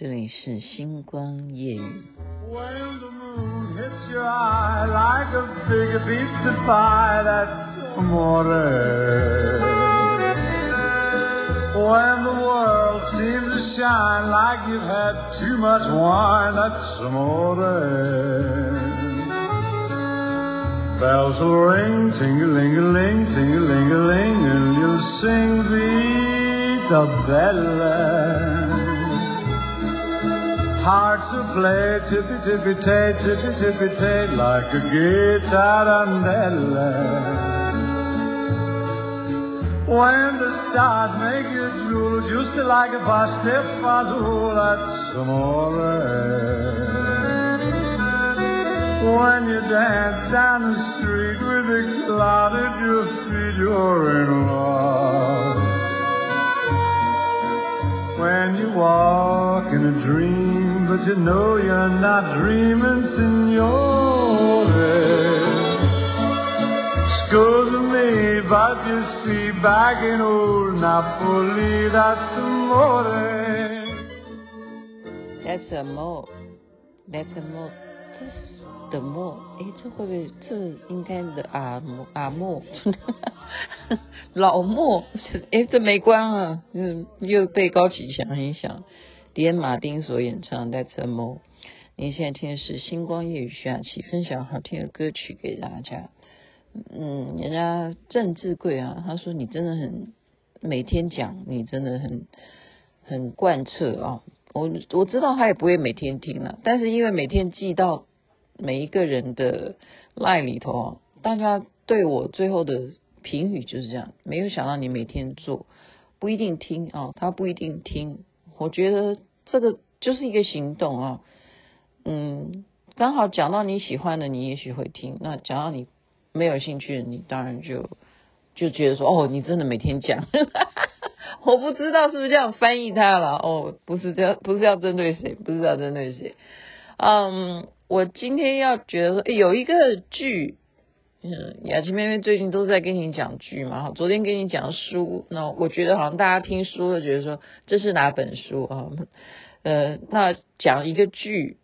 这里是星光夜语。When the moon hits your eye like a big pizza pie, that's amore. When the world seems to shine like you've had too much wine, that's amore. Bells will ring, ting-a-ling-a-ling, ting-a-ling-a-ling, and you'll sing Vita Bella. Hearts will play tippy-tippy-tay, tippy-tippy-tay, like a guitar guitarandella. When the stars make you drool, just like a pastefazzola, that's amore. When you dance down the street with a cloud at your feet, you're in love. When you walk in a dream, but you know you're not dreaming, signore. Excuse me, but you see, back in old Napoli, that's amore. That's amore. That's amore. That's the more. 哎，这会不会？这应该的阿莫阿莫。老莫，哎，这没关啊，嗯，又被高启强影响，迪恩马丁所演唱的《That's Amore》。您现在听的是星光夜雨徐雅琪分享好听的歌曲给大家。嗯，人家郑志贵啊，他说你真的很每天讲，你真的很很贯彻啊。我我知道他也不会每天听了，但是因为每天寄到每一个人的 line 里头啊，大家对我最后的。评语就是这样，没有想到你每天做，不一定听啊、他不一定听。我觉得这个就是一个行动啊，嗯，刚好讲到你喜欢的，你也许会听；那讲到你没有兴趣的，你当然就就觉得说，哦，你真的每天讲，我不知道是不是这样翻译他了。哦，不是这样，不是要针对谁，不是要针对谁。嗯，我今天要觉得说，有一个剧。嗯，雅琪妹妹最近都在跟你讲剧嘛，哈，昨天跟你讲书，那我觉得好像大家听书都觉得说，这是哪本书啊？呃，那讲一个剧，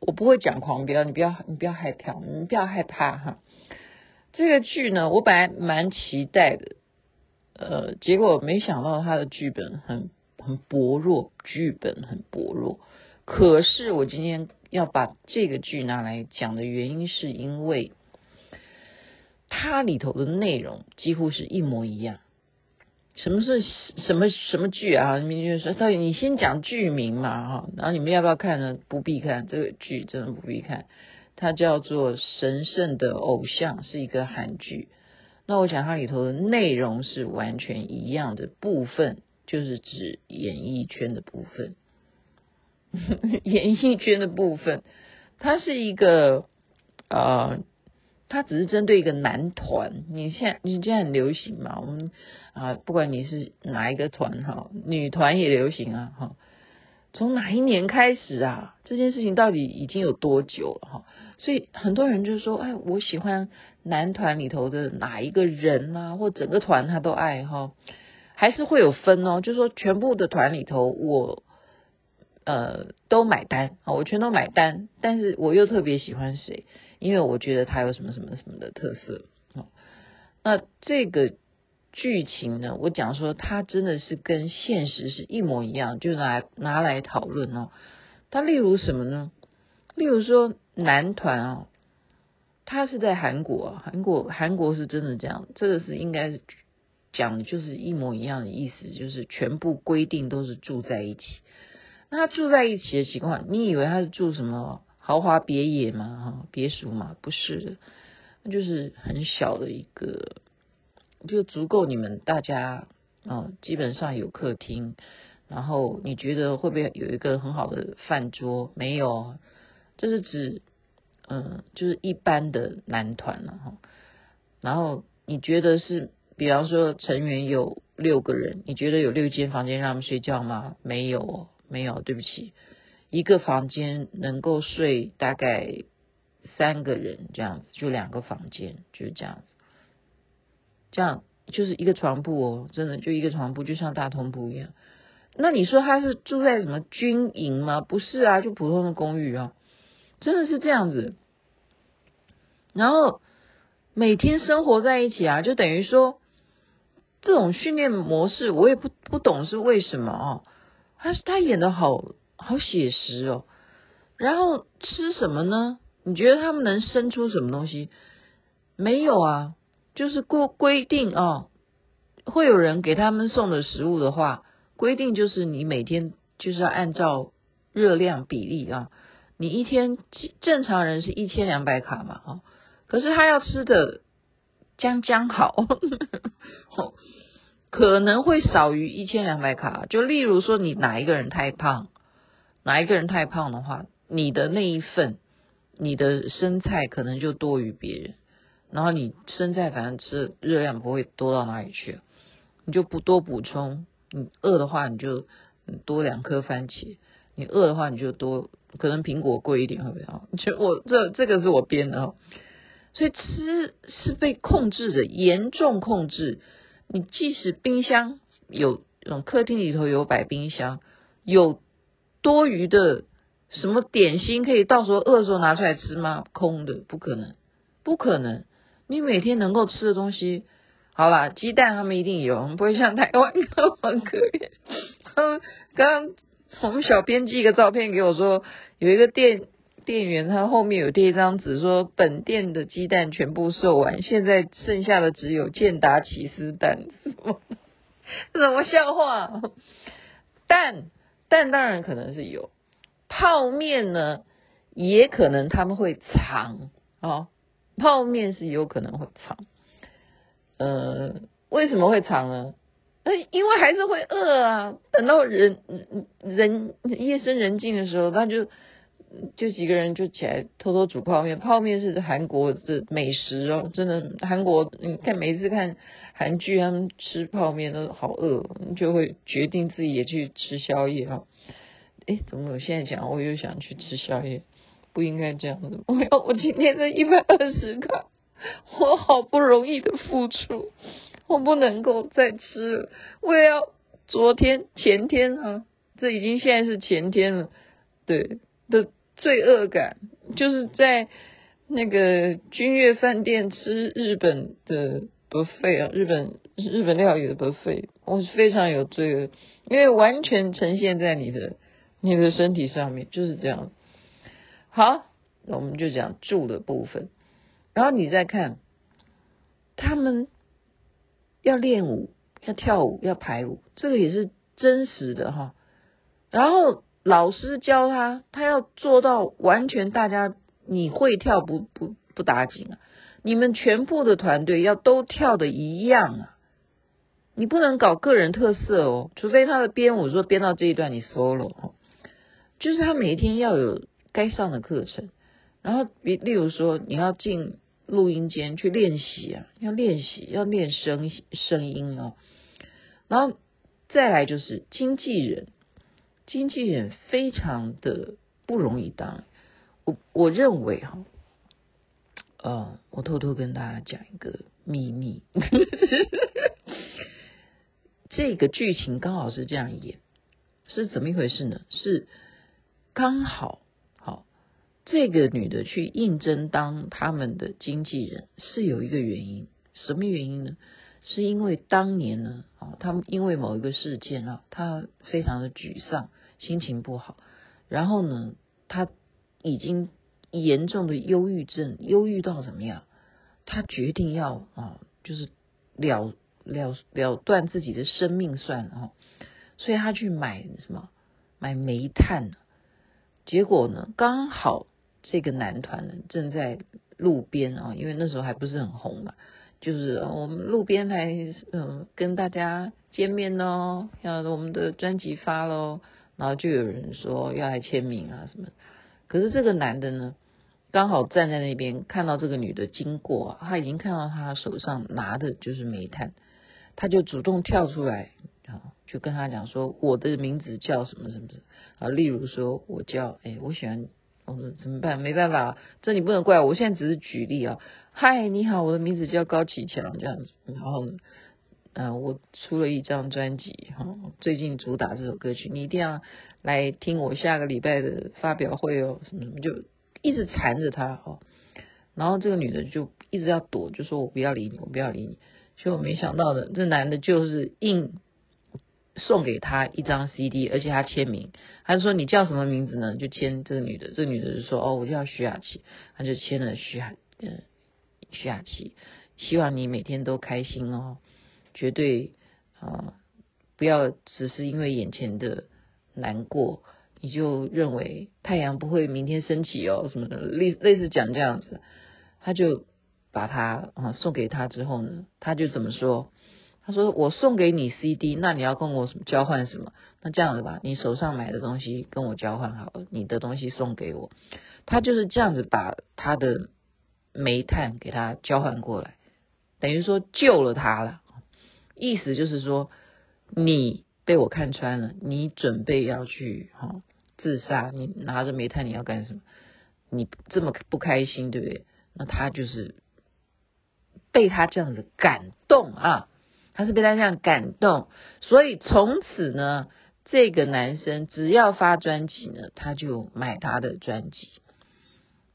我不会讲狂飙，你不要你不要害怕，你不要害怕哈。这个剧呢，我本来蛮期待的，呃，结果没想到它的剧本很很薄弱，剧本很薄弱。可是我今天要把这个剧拿来讲的原因，是因为。它里头的内容几乎是一模一样。什么是什么什么剧啊？你们就说，到底你先讲剧名嘛，哈，然后你们要不要看呢？不必看这个剧，真的不必看。它叫做《神圣的偶像》，是一个韩剧。那我想它里头的内容是完全一样的部分，就是指演艺圈的部分。演艺圈的部分，它是一个呃。他只是针对一个男团，你现在你现在很流行嘛？我们啊，不管你是哪一个团哈，女团也流行啊哈。从哪一年开始啊？这件事情到底已经有多久了哈？所以很多人就说，哎，我喜欢男团里头的哪一个人啊，或整个团他都爱哈，还是会有分哦。就是说全部的团里头，我呃都买单啊，我全都买单，但是我又特别喜欢谁？因为我觉得它有什么什么什么的特色，那这个剧情呢，我讲说它真的是跟现实是一模一样，就拿拿来讨论哦。它例如什么呢？例如说男团啊，他是在韩国，韩国韩国是真的这样，这个是应该是讲的就是一模一样的意思，就是全部规定都是住在一起。那他住在一起的情况，你以为他是住什么？豪华别野嘛，哈，别墅嘛，不是的，那就是很小的一个，就足够你们大家啊，基本上有客厅，然后你觉得会不会有一个很好的饭桌？没有，这是指，嗯，就是一般的男团了哈。然后你觉得是，比方说成员有六个人，你觉得有六间房间让他们睡觉吗？没有，没有，对不起。一个房间能够睡大概三个人这样子，就两个房间就是这样子，这样就是一个床铺哦，真的就一个床铺，就像大通铺一样。那你说他是住在什么军营吗？不是啊，就普通的公寓啊，真的是这样子。然后每天生活在一起啊，就等于说这种训练模式，我也不不懂是为什么啊。他是他演的好好写实哦。然后吃什么呢？你觉得他们能生出什么东西？没有啊，就是过规定啊，会有人给他们送的食物的话。规定就是你每天就是要按照热量比例啊，你一天正常人是一千两百卡嘛哦，可是他要吃的将将好，可能会少于一千两百卡。就例如说，你哪一个人太胖，哪一个人太胖的话，你的那一份你的生菜可能就多于别人，然后你生菜反正吃热量不会多到哪里去，你就不多补充。你饿的话，你就多两颗番茄；你饿的话，你就多可能苹果贵一点，会不会？就我这这个是我编的哦，所以吃是被控制的，严重控制。你即使冰箱有，客厅里头有摆冰箱，有多余的什么点心可以到时候饿的时候拿出来吃吗？空的，不可能，不可能。你每天能够吃的东西。好啦，鸡蛋他们一定有，不会像台湾很可怜。嗯，刚刚我们小编寄一个照片给我说，有一个店店员，他后面有贴一张纸，说本店的鸡蛋全部售完，现在剩下的只有健达起司蛋。什么，什么笑话？蛋蛋当然可能是有，泡面呢也可能他们会藏啊、哦，泡面是有可能会藏。呃，为什么会藏呢？因为还是会饿啊。等到人人夜深人静的时候，他就就几个人就起来偷偷煮泡面。泡面是韩国的美食哦，真的。韩国你看每次看韩剧，他们吃泡面都好饿，就会决定自己也去吃宵夜哈。哎，怎么我现在讲我又想去吃宵夜？不应该这样子。我 要我今天这一百二十卡。我好不容易的付出，我不能够再吃了。我也要昨天、前天啊，这已经现在是前天了。对的罪恶感，就是在那个君悦饭店吃日本的 buffet 啊，日本日本料理的 buffet，我非常有罪恶，因为完全呈现在你的你的身体上面，就是这样。好，我们就讲住的部分。然后你再看，他们要练舞，要跳舞，要排舞，这个也是真实的哈。然后老师教他，他要做到完全大家你会跳不不不打紧啊，你们全部的团队要都跳的一样啊，你不能搞个人特色哦，除非他的编舞说编到这一段你 solo 哦，就是他每天要有该上的课程，然后比例如说你要进。录音间去练习啊，要练习，要练声声音哦。然后再来就是经纪人，经纪人非常的不容易当。我我认为哈，呃，我偷偷跟大家讲一个秘密，这个剧情刚好是这样演，是怎么一回事呢？是刚好。这个女的去应征当他们的经纪人是有一个原因，什么原因呢？是因为当年呢，啊，他们因为某一个事件啊，她非常的沮丧，心情不好，然后呢，他已经严重的忧郁症，忧郁到怎么样？他决定要啊，就是了了了断自己的生命算了，所以他去买什么？买煤炭，结果呢，刚好。这个男团呢，正在路边啊，因为那时候还不是很红嘛，就是我们路边来嗯跟大家见面喽，要我们的专辑发喽，然后就有人说要来签名啊什么，可是这个男的呢，刚好站在那边看到这个女的经过，他已经看到她手上拿的就是煤炭，他就主动跳出来啊，就跟他讲说我的名字叫什么什么什么啊，例如说我叫哎，我喜欢。我说怎么办？没办法，这你不能怪我。我现在只是举例啊。嗨，你好，我的名字叫高启强，这样子。然后呢，呃，我出了一张专辑哈，最近主打这首歌曲，你一定要来听我下个礼拜的发表会哦，什么什么就一直缠着他哦。然后这个女的就一直要躲，就说我不要理你，我不要理你。结果没想到的，这男的就是硬送给他一张 CD，而且他签名，他就说你叫什么名字呢？就签这个女的，这个女的就说哦，我叫徐雅琪，他就签了徐雅，嗯，徐雅琪，希望你每天都开心哦，绝对啊、不要只是因为眼前的难过，你就认为太阳不会明天升起哦，什么的，类类似讲这样子。他就把他啊送给他之后呢，他就怎么说？他说：“我送给你 CD，那你要跟我什么交换什么？那这样子吧，你手上买的东西跟我交换好了，你的东西送给我。”他就是这样子把他的煤炭给他交换过来，等于说救了他了。意思就是说，你被我看穿了，你准备要去哈自杀，你拿着煤炭你要干什么？你这么不开心，对不对？那他就是被他这样子感动啊，他是被他这样感动，所以从此呢，这个男生只要发专辑呢，他就买他的专辑。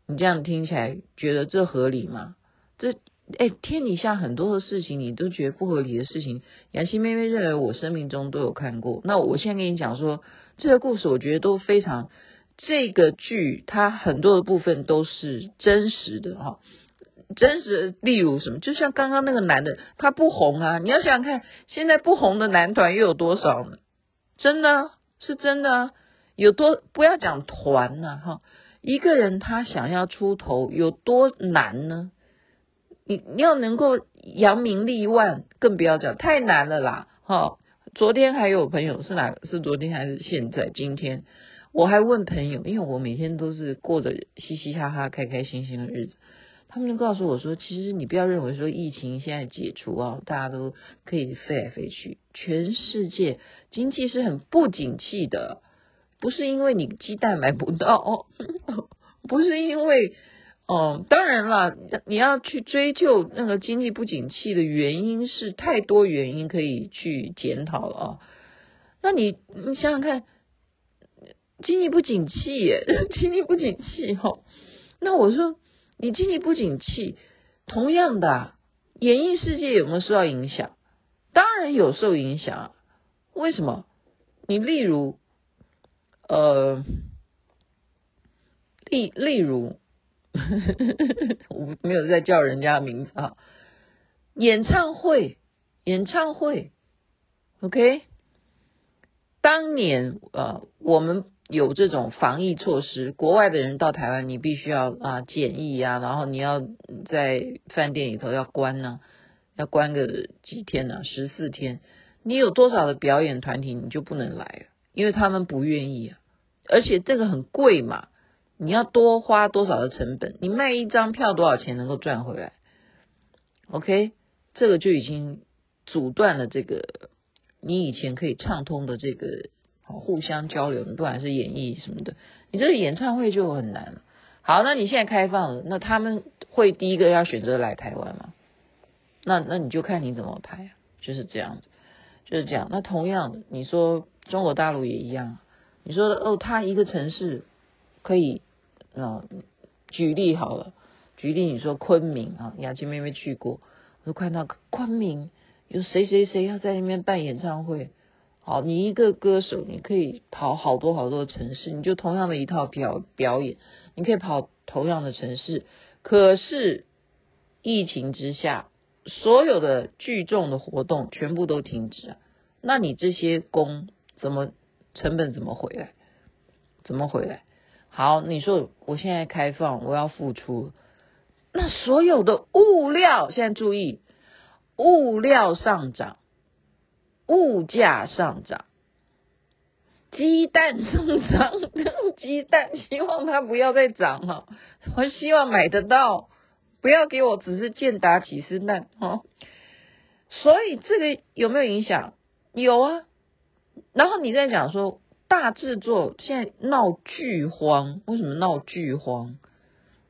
你这样听起来觉得这合理吗？这哎，天底下很多的事情你都觉得不合理的事情，雅琪妹妹认为我生命中都有看过。那我现在跟你讲说这个故事，我觉得都非常。这个剧它很多的部分都是真实的哈，真实。例如什么，就像刚刚那个男的，他不红啊，你要想想看，现在不红的男团又有多少呢？真的是真的，有多不要讲团呐哈，一个人他想要出头有多难呢？你你要能够扬名立万，更不要讲太难了啦哈。昨天还有朋友是哪？是昨天还是现在？今天？我还问朋友，因为我每天都是过着嘻嘻哈哈、开开心心的日子，他们就告诉我说，其实你不要认为说疫情现在解除啊，大家都可以飞来飞去，全世界经济是很不景气的，不是因为你鸡蛋买不到，不是因为，哦，当然了，你要去追究那个经济不景气的原因是太多原因可以去检讨了啊，那你你想想看。经济不景气，经济不景气哈。那我说，你经济不景气，同样的，演艺世界有没有受到影响？当然有受影响。为什么？你例如，呃，例例如，呵呵呵我没有在叫人家的名字啊。演唱会，演唱会，OK。当年呃，我们。有这种防疫措施，国外的人到台湾，你必须要啊检疫啊，然后你要在饭店里头要关呢、要关个几天呢、啊？十四天。你有多少的表演团体，你就不能来，因为他们不愿意啊。而且这个很贵嘛，你要多花多少的成本？你卖一张票多少钱能够赚回来？OK，这个就已经阻断了这个你以前可以畅通的这个。互相交流，不管是演艺什么的，你这个演唱会就很难了。好，那你现在开放了，那他们会第一个要选择来台湾吗？那那你就看你怎么排，就是这样子，就是这样。那同样的，你说中国大陆也一样，你说哦，他一个城市可以，嗯，举例好了，举例你说昆明啊，雅琪妹妹去过，我都看到昆明有谁谁谁要在那边办演唱会。好，你一个歌手，你可以跑好多好多城市，你就同样的一套表表演，你可以跑同样的城市。可是疫情之下，所有的聚众的活动全部都停止啊，那你这些工怎么成本怎么回来？怎么回来？好，你说我现在开放，我要付出，那所有的物料，现在注意，物料上涨。物价上涨，鸡蛋上涨，鸡蛋希望它不要再涨了，我希望买得到，不要给我只是健达起司蛋哈。所以这个有没有影响？有啊。然后你在讲说大制作现在闹剧荒，为什么闹剧荒？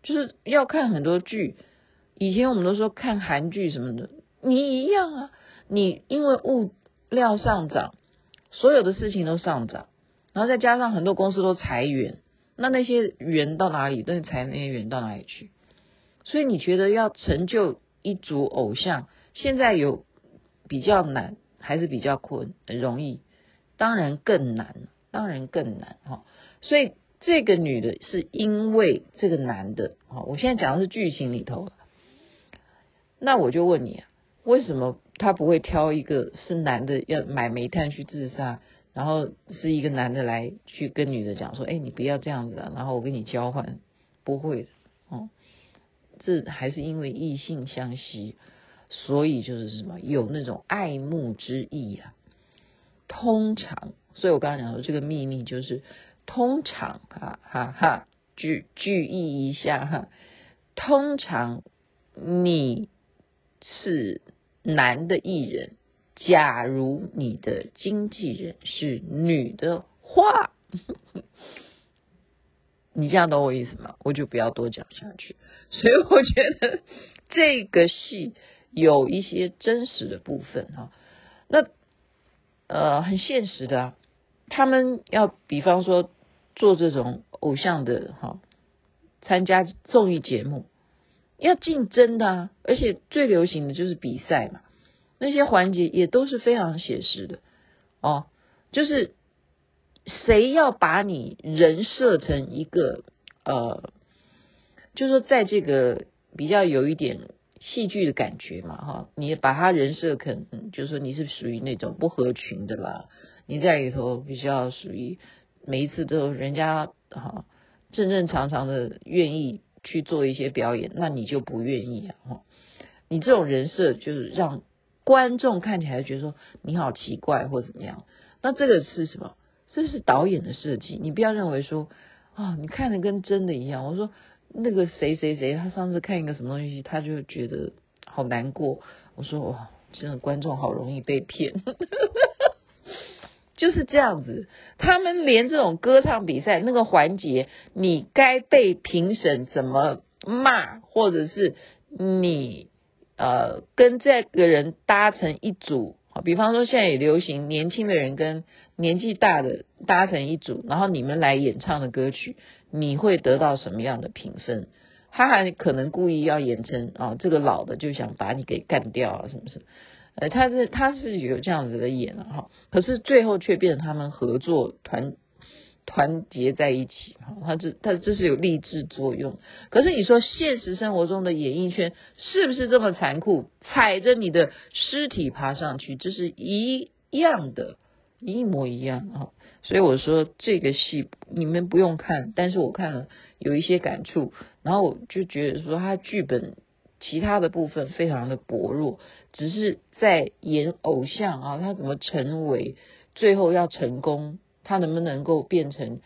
就是要看很多剧，以前我们都说看韩剧什么的，你一样啊。你因为物料上涨，所有的事情都上涨，然后再加上很多公司都裁员，那那些员到哪里？那裁那些员到哪里去？所以你觉得要成就一组偶像，现在有比较难，还是比较困容易？当然更难，当然更难哈。所以这个女的是因为这个男的，哈，我现在讲的是剧情里头。那我就问你，为什么他不会挑一个是男的要买煤炭去自杀，然后是一个男的来去跟女的讲说，哎，你不要这样子啊，然后我跟你交换，不会的，哦，这还是因为异性相吸，所以就是什么有那种爱慕之意啊。通常，所以我刚刚讲说这个秘密就是通常，哈哈哈，句句意一下哈，通常你。是男的艺人，假如你的经纪人是女的话，你这样懂我意思吗？我就不要多讲下去。所以我觉得这个戏有一些真实的部分哈，那呃很现实的啊，他们要比方说做这种偶像的哈，参加综艺节目。要竞争的啊，而且最流行的就是比赛嘛，那些环节也都是非常写实的哦。就是谁要把你人设成一个呃，就是说在这个比较有一点戏剧的感觉嘛哈，你把他人设可能就是说你是属于那种不合群的啦，你在里头比较属于每一次都人家哈正正常常的愿意。去做一些表演，那你就不愿意啊！哈，你这种人设就是让观众看起来觉得说你好奇怪或怎么样。那这个是什么？这是导演的设计。你不要认为说啊，你看的跟真的一样。我说那个谁谁谁，他上次看一个什么东西，他就觉得好难过。我说哇，真的观众好容易被骗。就是这样子，他们连这种歌唱比赛那个环节，你该被评审怎么骂，或者是你呃跟这个人搭成一组，比方说现在也流行年轻的人跟年纪大的搭成一组，然后你们来演唱的歌曲，你会得到什么样的评分？他还可能故意要演成啊，这个老的就想把你给干掉啊，什么什么。呃，他是他是有这样子的演了哈，可是最后却变成他们合作团团结在一起哈，他这他这是有励志作用。可是你说现实生活中的演艺圈是不是这么残酷？踩着你的尸体爬上去，这是一样的，一模一样哈。所以我说这个戏你们不用看，但是我看了有一些感触，然后我就觉得说他剧本其他的部分非常的薄弱。只是在演偶像啊，他怎么成为最后要成功？他能不能够变成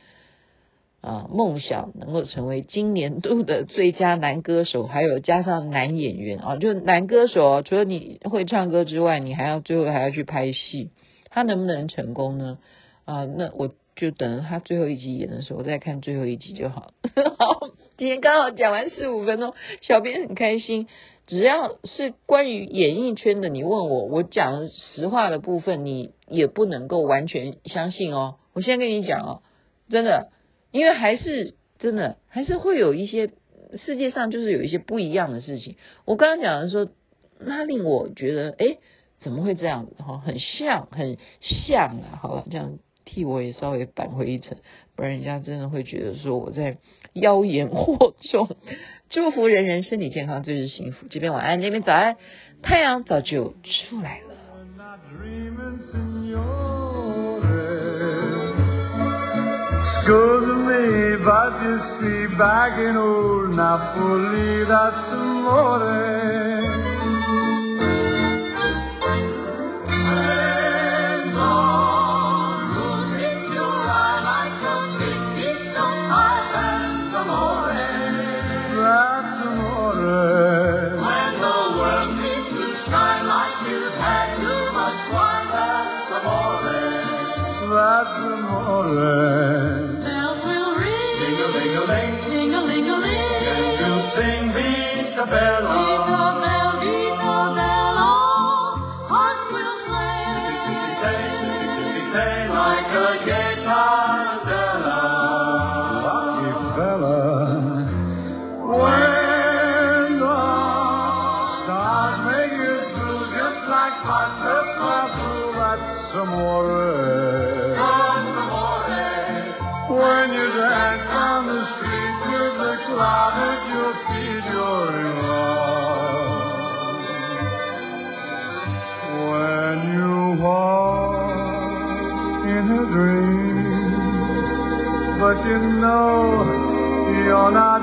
啊梦想，能够成为今年度的最佳男歌手，还有加上男演员啊，就男歌手啊，除了你会唱歌之外，你还要最后还要去拍戏，他能不能成功呢？啊，那我就等他最后一集演的时候，我再看最后一集就好。好，今天刚好讲完十五分钟，小编很开心。只要是关于演艺圈的，你问我，我讲实话的部分，你也不能够完全相信哦。我先跟你讲哦，真的，因为还是真的，还是会有一些世界上就是有一些不一样的事情。我刚刚讲的说，那令我觉得，诶，怎么会这样子？哈，很像，很像啊。好了，这样替我也稍微扳回一成不然人家真的会觉得说我在妖言惑众。祝福人人身体健康就是幸福。这边晚安那边早安太阳早就出来了。amore. When you dance on the street with the cloud at your feet, you're in love. When you walk in a dream, but you know you're not.